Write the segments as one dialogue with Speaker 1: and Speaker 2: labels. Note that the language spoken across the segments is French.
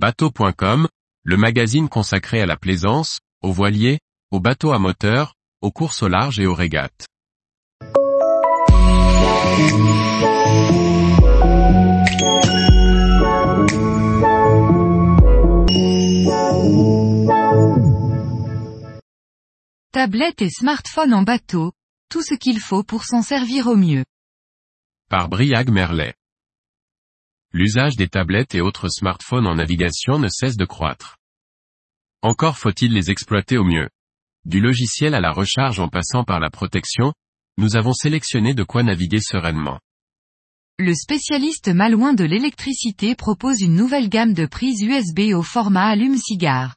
Speaker 1: Bateau.com, le magazine consacré à la plaisance, aux voiliers, aux bateaux à moteur, aux courses au large et aux régates.
Speaker 2: Tablette et smartphone en bateau, tout ce qu'il faut pour s'en servir au mieux.
Speaker 1: Par Briag Merlet. L'usage des tablettes et autres smartphones en navigation ne cesse de croître. Encore faut-il les exploiter au mieux. Du logiciel à la recharge en passant par la protection, nous avons sélectionné de quoi naviguer sereinement.
Speaker 2: Le spécialiste malouin de l'électricité propose une nouvelle gamme de prises USB au format allume-cigare.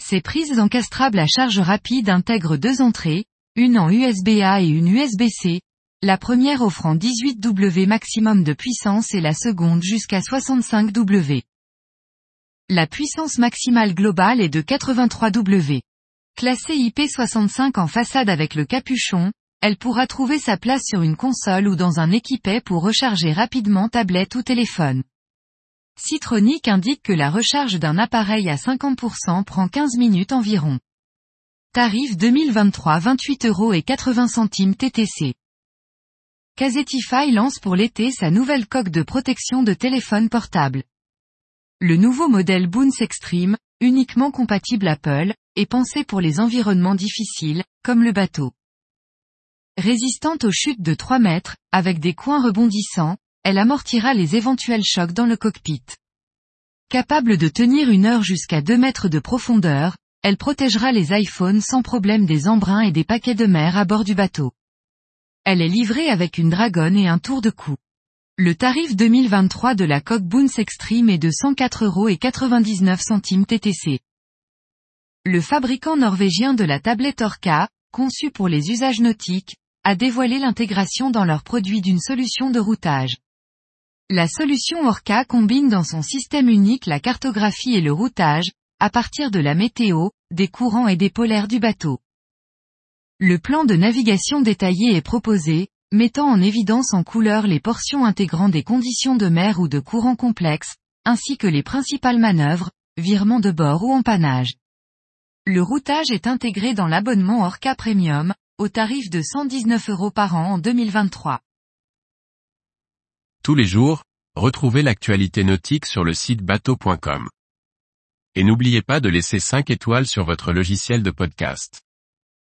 Speaker 2: Ces prises encastrables à charge rapide intègrent deux entrées, une en USB-A et une USB-C, la première offrant 18 W maximum de puissance et la seconde jusqu'à 65 W. La puissance maximale globale est de 83 W. Classée IP65 en façade avec le capuchon, elle pourra trouver sa place sur une console ou dans un équipet pour recharger rapidement tablette ou téléphone. Citronic indique que la recharge d'un appareil à 50% prend 15 minutes environ. Tarif 2023 28 euros et 80 centimes TTC. Casetify lance pour l'été sa nouvelle coque de protection de téléphone portable. Le nouveau modèle Boons Extreme, uniquement compatible Apple, est pensé pour les environnements difficiles, comme le bateau. Résistante aux chutes de 3 mètres, avec des coins rebondissants, elle amortira les éventuels chocs dans le cockpit. Capable de tenir une heure jusqu'à 2 mètres de profondeur, elle protégera les iPhones sans problème des embruns et des paquets de mer à bord du bateau. Elle est livrée avec une dragonne et un tour de cou. Le tarif 2023 de la coque Boons Extreme est de 104 euros et 99 centimes TTC. Le fabricant norvégien de la tablette Orca, conçue pour les usages nautiques, a dévoilé l'intégration dans leurs produits d'une solution de routage. La solution Orca combine dans son système unique la cartographie et le routage, à partir de la météo, des courants et des polaires du bateau. Le plan de navigation détaillé est proposé, mettant en évidence en couleur les portions intégrant des conditions de mer ou de courants complexes, ainsi que les principales manœuvres, virements de bord ou empannage. Le routage est intégré dans l'abonnement Orca Premium, au tarif de 119 euros par an en 2023.
Speaker 1: Tous les jours, retrouvez l'actualité nautique sur le site bateau.com. Et n'oubliez pas de laisser 5 étoiles sur votre logiciel de podcast.